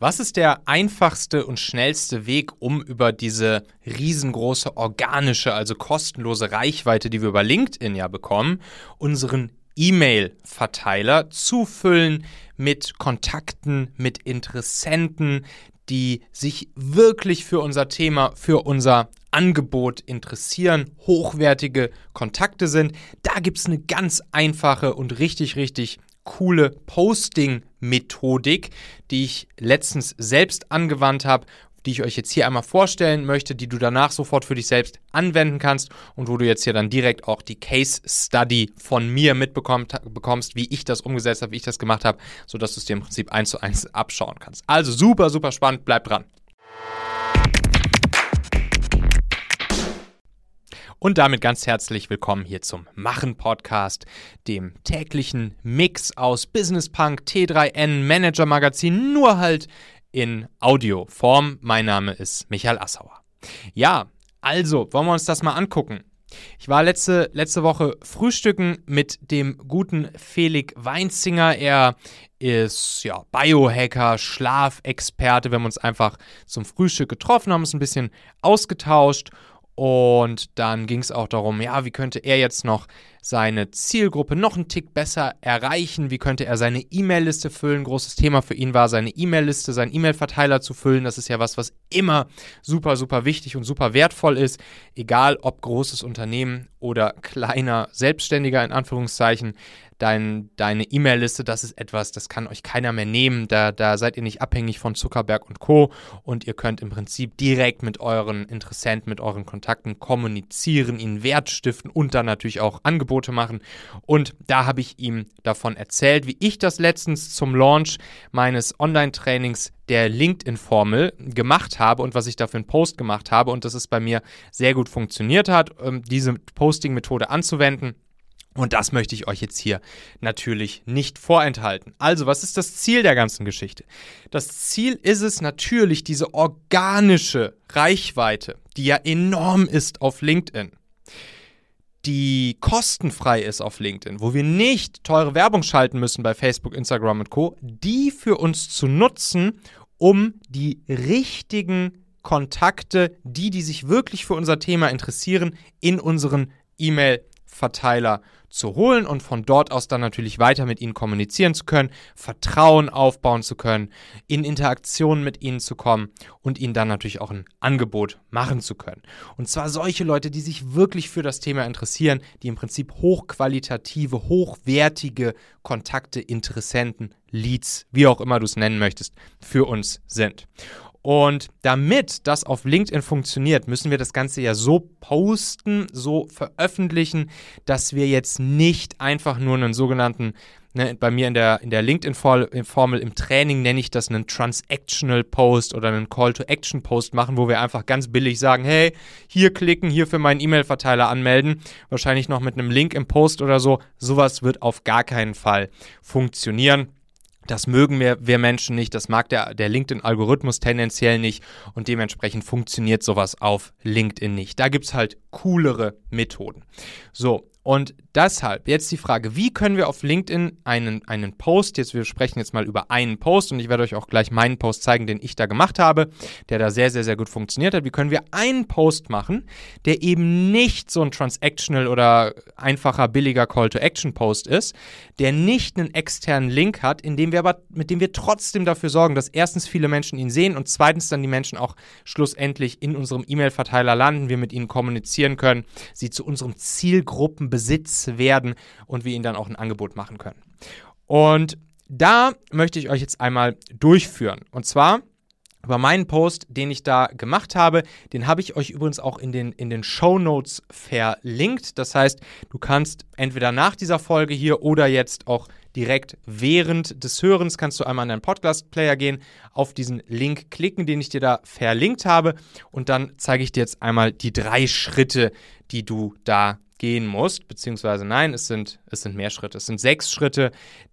Was ist der einfachste und schnellste Weg, um über diese riesengroße organische, also kostenlose Reichweite, die wir über LinkedIn ja bekommen, unseren E-Mail-Verteiler zu füllen mit Kontakten, mit Interessenten, die sich wirklich für unser Thema, für unser Angebot interessieren, hochwertige Kontakte sind. Da gibt es eine ganz einfache und richtig, richtig coole Posting-Methodik, die ich letztens selbst angewandt habe, die ich euch jetzt hier einmal vorstellen möchte, die du danach sofort für dich selbst anwenden kannst und wo du jetzt hier dann direkt auch die Case Study von mir mitbekommst, wie ich das umgesetzt habe, wie ich das gemacht habe, sodass du es dir im Prinzip eins zu eins abschauen kannst. Also super, super spannend, bleib dran. Und damit ganz herzlich willkommen hier zum Machen Podcast, dem täglichen Mix aus Business Punk, T3N, Manager Magazin, nur halt in Audioform. Mein Name ist Michael Assauer. Ja, also wollen wir uns das mal angucken. Ich war letzte, letzte Woche frühstücken mit dem guten Felix Weinzinger. Er ist ja Biohacker, Schlafexperte. Wir haben uns einfach zum Frühstück getroffen, haben uns ein bisschen ausgetauscht und dann ging es auch darum, ja, wie könnte er jetzt noch seine Zielgruppe noch einen Tick besser erreichen? Wie könnte er seine E-Mail-Liste füllen? Großes Thema für ihn war, seine E-Mail-Liste, seinen E-Mail-Verteiler zu füllen. Das ist ja was, was immer super, super wichtig und super wertvoll ist. Egal ob großes Unternehmen oder kleiner Selbstständiger in Anführungszeichen dein, deine E-Mail-Liste, das ist etwas, das kann euch keiner mehr nehmen. Da, da seid ihr nicht abhängig von Zuckerberg und Co. Und ihr könnt im Prinzip direkt mit euren Interessenten, mit euren Kontakten kommunizieren, ihnen Wert stiften und dann natürlich auch Angebote machen. Und da habe ich ihm davon erzählt, wie ich das letztens zum Launch meines Online-Trainings der LinkedIn-Formel gemacht habe und was ich dafür einen Post gemacht habe und dass es bei mir sehr gut funktioniert hat, ähm, diese Posting-Methode anzuwenden. Und das möchte ich euch jetzt hier natürlich nicht vorenthalten. Also, was ist das Ziel der ganzen Geschichte? Das Ziel ist es natürlich, diese organische Reichweite, die ja enorm ist auf LinkedIn, die kostenfrei ist auf LinkedIn, wo wir nicht teure Werbung schalten müssen bei Facebook, Instagram und Co., die für uns zu nutzen, um die richtigen Kontakte, die, die sich wirklich für unser Thema interessieren, in unseren E-Mail-Verteiler zu holen und von dort aus dann natürlich weiter mit ihnen kommunizieren zu können, Vertrauen aufbauen zu können, in Interaktion mit ihnen zu kommen und ihnen dann natürlich auch ein Angebot machen zu können. Und zwar solche Leute, die sich wirklich für das Thema interessieren, die im Prinzip hochqualitative, hochwertige Kontakte, Interessenten, Leads, wie auch immer du es nennen möchtest, für uns sind. Und damit das auf LinkedIn funktioniert, müssen wir das Ganze ja so posten, so veröffentlichen, dass wir jetzt nicht einfach nur einen sogenannten, ne, bei mir in der, in der LinkedIn-Formel im Training nenne ich das einen Transactional Post oder einen Call-to-Action-Post machen, wo wir einfach ganz billig sagen, hey, hier klicken, hier für meinen E-Mail-Verteiler anmelden, wahrscheinlich noch mit einem Link im Post oder so. Sowas wird auf gar keinen Fall funktionieren. Das mögen wir, wir Menschen nicht, das mag der, der LinkedIn-Algorithmus tendenziell nicht und dementsprechend funktioniert sowas auf LinkedIn nicht. Da gibt es halt coolere Methoden. So, und deshalb jetzt die Frage, wie können wir auf LinkedIn einen, einen Post, jetzt wir sprechen jetzt mal über einen Post und ich werde euch auch gleich meinen Post zeigen, den ich da gemacht habe, der da sehr, sehr, sehr gut funktioniert hat. Wie können wir einen Post machen, der eben nicht so ein transactional oder einfacher, billiger Call-to-Action-Post ist, der nicht einen externen Link hat, in dem wir aber, mit dem wir trotzdem dafür sorgen, dass erstens viele Menschen ihn sehen und zweitens dann die Menschen auch schlussendlich in unserem E-Mail-Verteiler landen, wir mit ihnen kommunizieren können, sie zu unserem Zielgruppen Besitz werden und wir ihnen dann auch ein Angebot machen können. Und da möchte ich euch jetzt einmal durchführen. Und zwar über meinen Post, den ich da gemacht habe. Den habe ich euch übrigens auch in den, in den Show Notes verlinkt. Das heißt, du kannst entweder nach dieser Folge hier oder jetzt auch direkt während des Hörens kannst du einmal an deinen Podcast-Player gehen, auf diesen Link klicken, den ich dir da verlinkt habe und dann zeige ich dir jetzt einmal die drei Schritte, die du da gehen musst, beziehungsweise nein, es sind, es sind mehr Schritte. Es sind sechs Schritte,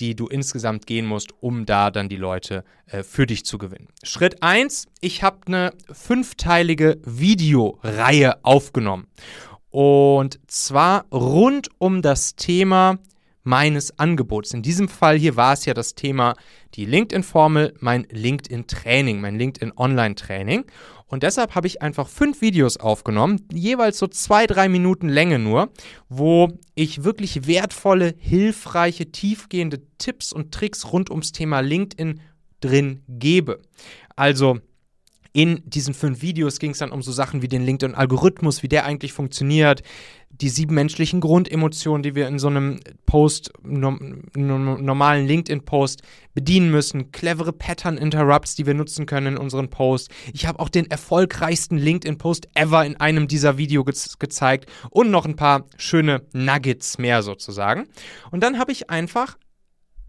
die du insgesamt gehen musst, um da dann die Leute äh, für dich zu gewinnen. Schritt 1, ich habe eine fünfteilige Videoreihe aufgenommen. Und zwar rund um das Thema meines Angebots. In diesem Fall hier war es ja das Thema die LinkedIn-Formel, mein LinkedIn-Training, mein LinkedIn-Online-Training. Und deshalb habe ich einfach fünf Videos aufgenommen, jeweils so zwei, drei Minuten Länge nur, wo ich wirklich wertvolle, hilfreiche, tiefgehende Tipps und Tricks rund ums Thema LinkedIn drin gebe. Also in diesen fünf Videos ging es dann um so Sachen wie den LinkedIn-Algorithmus, wie der eigentlich funktioniert, die sieben menschlichen Grundemotionen, die wir in so einem Post, no, no, normalen LinkedIn-Post bedienen müssen, clevere Pattern-Interrupts, die wir nutzen können in unseren Posts. Ich habe auch den erfolgreichsten LinkedIn-Post ever in einem dieser Videos ge gezeigt und noch ein paar schöne Nuggets mehr sozusagen. Und dann habe ich einfach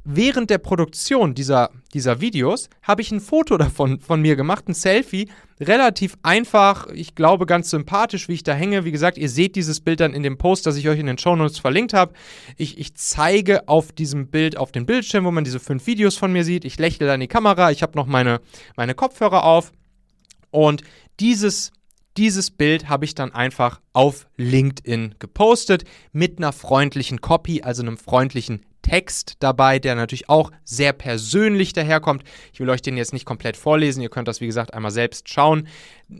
während der Produktion dieser, dieser Videos habe ich ein Foto davon von mir gemacht, ein Selfie. Relativ einfach, ich glaube ganz sympathisch, wie ich da hänge. Wie gesagt, ihr seht dieses Bild dann in dem Post, das ich euch in den Show Notes verlinkt habe. Ich, ich zeige auf diesem Bild, auf dem Bildschirm, wo man diese fünf Videos von mir sieht. Ich lächle dann die Kamera, ich habe noch meine, meine Kopfhörer auf. Und dieses dieses Bild habe ich dann einfach auf LinkedIn gepostet mit einer freundlichen Copy, also einem freundlichen Text dabei, der natürlich auch sehr persönlich daherkommt. Ich will euch den jetzt nicht komplett vorlesen, ihr könnt das wie gesagt einmal selbst schauen.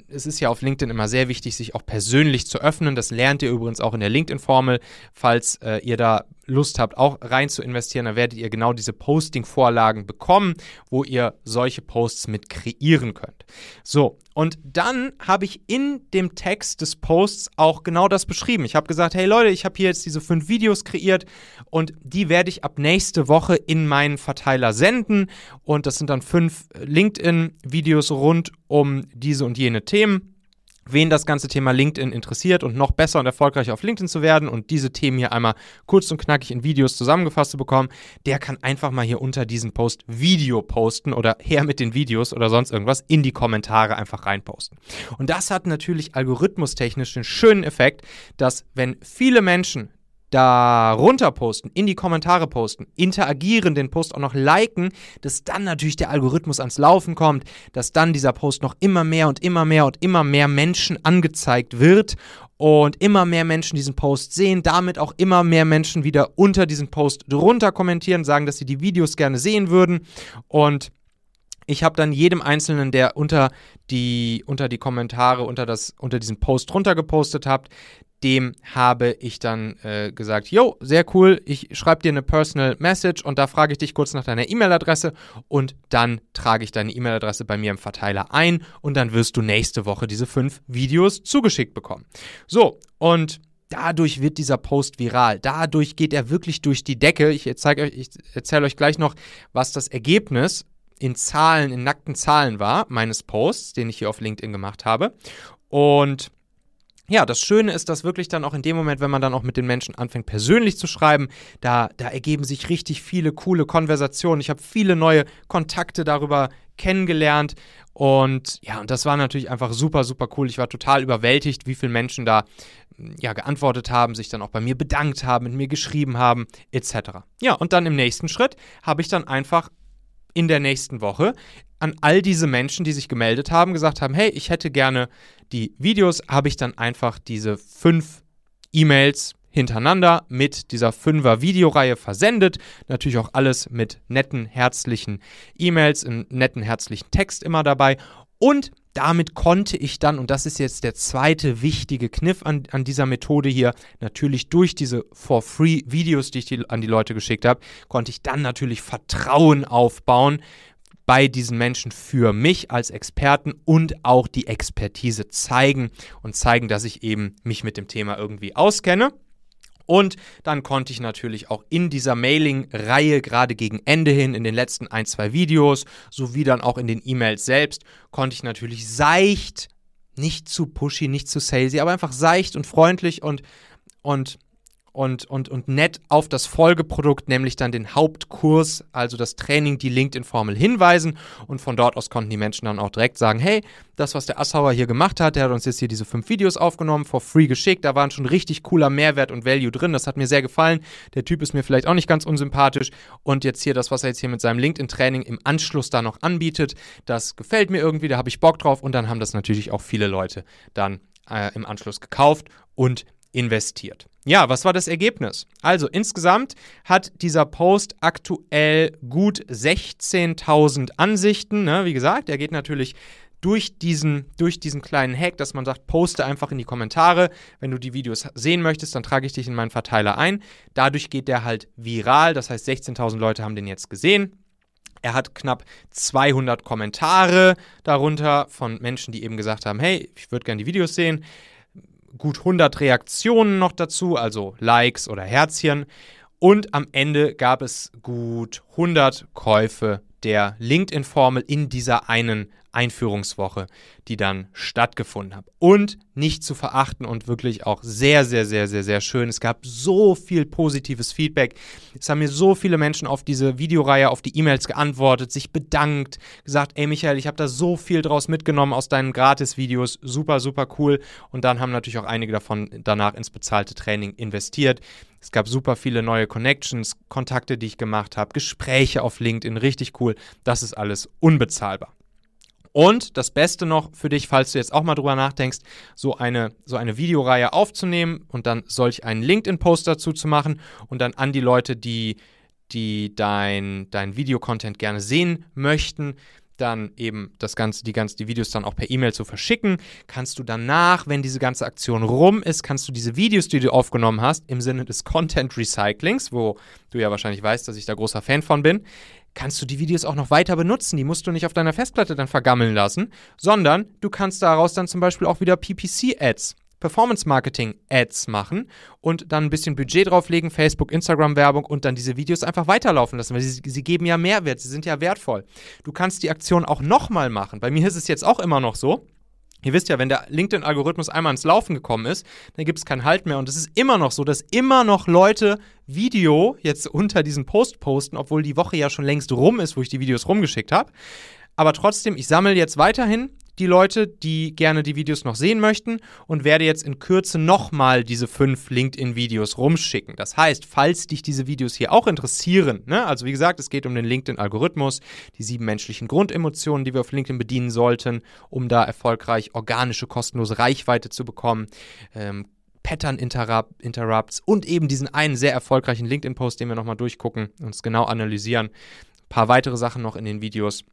Es ist ja auf LinkedIn immer sehr wichtig, sich auch persönlich zu öffnen. Das lernt ihr übrigens auch in der LinkedIn-Formel. Falls äh, ihr da Lust habt, auch rein zu investieren, dann werdet ihr genau diese Posting-Vorlagen bekommen, wo ihr solche Posts mit kreieren könnt. So, und dann habe ich in dem Text des Posts auch genau das beschrieben. Ich habe gesagt, hey Leute, ich habe hier jetzt diese fünf Videos kreiert und die werde ich ab nächste Woche in meinen Verteiler senden. Und das sind dann fünf LinkedIn-Videos rund um diese und jene Themen wen das ganze Thema LinkedIn interessiert und noch besser und erfolgreicher auf LinkedIn zu werden und diese Themen hier einmal kurz und knackig in Videos zusammengefasst zu bekommen, der kann einfach mal hier unter diesen Post Video posten oder her mit den Videos oder sonst irgendwas in die Kommentare einfach reinposten. Und das hat natürlich algorithmustechnisch den schönen Effekt, dass wenn viele Menschen darunter posten, in die Kommentare posten, interagieren, den Post auch noch liken, dass dann natürlich der Algorithmus ans Laufen kommt, dass dann dieser Post noch immer mehr und immer mehr und immer mehr Menschen angezeigt wird und immer mehr Menschen diesen Post sehen, damit auch immer mehr Menschen wieder unter diesen Post drunter kommentieren, sagen, dass sie die Videos gerne sehen würden. Und ich habe dann jedem Einzelnen, der unter die, unter die Kommentare, unter, das, unter diesen Post drunter gepostet habt, dem habe ich dann äh, gesagt, yo, sehr cool, ich schreibe dir eine Personal Message und da frage ich dich kurz nach deiner E-Mail-Adresse und dann trage ich deine E-Mail-Adresse bei mir im Verteiler ein und dann wirst du nächste Woche diese fünf Videos zugeschickt bekommen. So, und dadurch wird dieser Post viral. Dadurch geht er wirklich durch die Decke. Ich, ich erzähle euch gleich noch, was das Ergebnis in Zahlen, in nackten Zahlen war, meines Posts, den ich hier auf LinkedIn gemacht habe. Und ja, das Schöne ist, dass wirklich dann auch in dem Moment, wenn man dann auch mit den Menschen anfängt, persönlich zu schreiben, da, da ergeben sich richtig viele coole Konversationen. Ich habe viele neue Kontakte darüber kennengelernt. Und ja, und das war natürlich einfach super, super cool. Ich war total überwältigt, wie viele Menschen da ja, geantwortet haben, sich dann auch bei mir bedankt haben, mit mir geschrieben haben, etc. Ja, und dann im nächsten Schritt habe ich dann einfach in der nächsten Woche an all diese Menschen, die sich gemeldet haben, gesagt haben, hey, ich hätte gerne die Videos, habe ich dann einfach diese fünf E-Mails hintereinander mit dieser fünfer Videoreihe versendet. Natürlich auch alles mit netten, herzlichen E-Mails, in netten, herzlichen Text immer dabei. Und damit konnte ich dann, und das ist jetzt der zweite wichtige Kniff an, an dieser Methode hier, natürlich durch diese For-Free-Videos, die ich die, an die Leute geschickt habe, konnte ich dann natürlich Vertrauen aufbauen, bei diesen Menschen für mich als Experten und auch die Expertise zeigen und zeigen, dass ich eben mich mit dem Thema irgendwie auskenne. Und dann konnte ich natürlich auch in dieser Mailing-Reihe gerade gegen Ende hin, in den letzten ein, zwei Videos, sowie dann auch in den E-Mails selbst, konnte ich natürlich seicht, nicht zu pushy, nicht zu salesy, aber einfach seicht und freundlich und, und und, und, und nett auf das Folgeprodukt, nämlich dann den Hauptkurs, also das Training, die LinkedIn-Formel hinweisen. Und von dort aus konnten die Menschen dann auch direkt sagen, hey, das, was der Assauer hier gemacht hat, der hat uns jetzt hier diese fünf Videos aufgenommen, for free geschickt, da waren schon richtig cooler Mehrwert und Value drin, das hat mir sehr gefallen. Der Typ ist mir vielleicht auch nicht ganz unsympathisch. Und jetzt hier das, was er jetzt hier mit seinem LinkedIn-Training im Anschluss da noch anbietet, das gefällt mir irgendwie, da habe ich Bock drauf. Und dann haben das natürlich auch viele Leute dann äh, im Anschluss gekauft und investiert. Ja, was war das Ergebnis? Also insgesamt hat dieser Post aktuell gut 16.000 Ansichten. Ne? Wie gesagt, er geht natürlich durch diesen, durch diesen kleinen Hack, dass man sagt, poste einfach in die Kommentare. Wenn du die Videos sehen möchtest, dann trage ich dich in meinen Verteiler ein. Dadurch geht der halt viral. Das heißt, 16.000 Leute haben den jetzt gesehen. Er hat knapp 200 Kommentare darunter von Menschen, die eben gesagt haben, hey, ich würde gerne die Videos sehen gut 100 Reaktionen noch dazu, also Likes oder Herzchen. Und am Ende gab es gut 100 Käufe der LinkedIn-Formel in dieser einen Einführungswoche, die dann stattgefunden hat. Und nicht zu verachten und wirklich auch sehr, sehr, sehr, sehr, sehr schön. Es gab so viel positives Feedback. Es haben mir so viele Menschen auf diese Videoreihe, auf die E-Mails geantwortet, sich bedankt, gesagt, ey Michael, ich habe da so viel draus mitgenommen aus deinen Gratis-Videos. Super, super cool. Und dann haben natürlich auch einige davon danach ins bezahlte Training investiert. Es gab super viele neue Connections, Kontakte, die ich gemacht habe, Gespräche auf LinkedIn, richtig cool. Das ist alles unbezahlbar. Und das Beste noch für dich, falls du jetzt auch mal drüber nachdenkst, so eine, so eine Videoreihe aufzunehmen und dann solch einen LinkedIn-Post dazu zu machen und dann an die Leute, die, die dein, dein Videocontent gerne sehen möchten, dann eben das Ganze, die ganze, die Videos dann auch per E-Mail zu verschicken. Kannst du danach, wenn diese ganze Aktion rum ist, kannst du diese Videos, die du aufgenommen hast, im Sinne des Content Recyclings, wo du ja wahrscheinlich weißt, dass ich da großer Fan von bin, kannst du die Videos auch noch weiter benutzen. Die musst du nicht auf deiner Festplatte dann vergammeln lassen, sondern du kannst daraus dann zum Beispiel auch wieder PPC-Ads Performance Marketing Ads machen und dann ein bisschen Budget drauflegen, Facebook, Instagram Werbung und dann diese Videos einfach weiterlaufen lassen, weil sie, sie geben ja Mehrwert, sie sind ja wertvoll. Du kannst die Aktion auch nochmal machen. Bei mir ist es jetzt auch immer noch so. Ihr wisst ja, wenn der LinkedIn-Algorithmus einmal ins Laufen gekommen ist, dann gibt es keinen Halt mehr. Und es ist immer noch so, dass immer noch Leute Video jetzt unter diesen Post posten, obwohl die Woche ja schon längst rum ist, wo ich die Videos rumgeschickt habe. Aber trotzdem, ich sammle jetzt weiterhin die Leute, die gerne die Videos noch sehen möchten und werde jetzt in Kürze nochmal diese fünf LinkedIn-Videos rumschicken. Das heißt, falls dich diese Videos hier auch interessieren, ne, also wie gesagt, es geht um den LinkedIn-Algorithmus, die sieben menschlichen Grundemotionen, die wir auf LinkedIn bedienen sollten, um da erfolgreich organische, kostenlose Reichweite zu bekommen. Ähm, Pattern Interrupts und eben diesen einen sehr erfolgreichen LinkedIn-Post, den wir nochmal durchgucken, uns genau analysieren. Ein paar weitere Sachen noch in den Videos.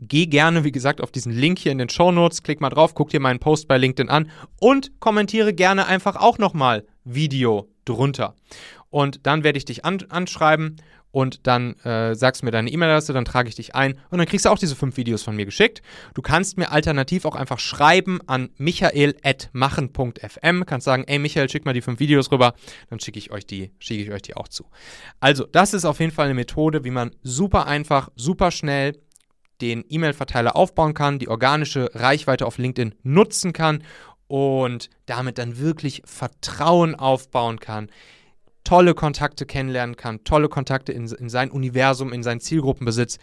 Geh gerne, wie gesagt, auf diesen Link hier in den Show Notes, klick mal drauf, guck dir meinen Post bei LinkedIn an und kommentiere gerne einfach auch nochmal Video drunter. Und dann werde ich dich an anschreiben und dann äh, sagst du mir deine E-Mail-Adresse, dann trage ich dich ein und dann kriegst du auch diese fünf Videos von mir geschickt. Du kannst mir alternativ auch einfach schreiben an michael.machen.fm, kannst sagen, ey Michael, schick mal die fünf Videos rüber, dann schicke ich euch schicke ich euch die auch zu. Also, das ist auf jeden Fall eine Methode, wie man super einfach, super schnell den E-Mail-Verteiler aufbauen kann, die organische Reichweite auf LinkedIn nutzen kann und damit dann wirklich Vertrauen aufbauen kann, tolle Kontakte kennenlernen kann, tolle Kontakte in, in sein Universum, in seinen Zielgruppenbesitz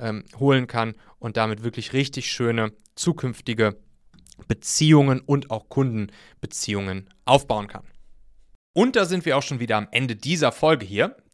ähm, holen kann und damit wirklich richtig schöne zukünftige Beziehungen und auch Kundenbeziehungen aufbauen kann. Und da sind wir auch schon wieder am Ende dieser Folge hier.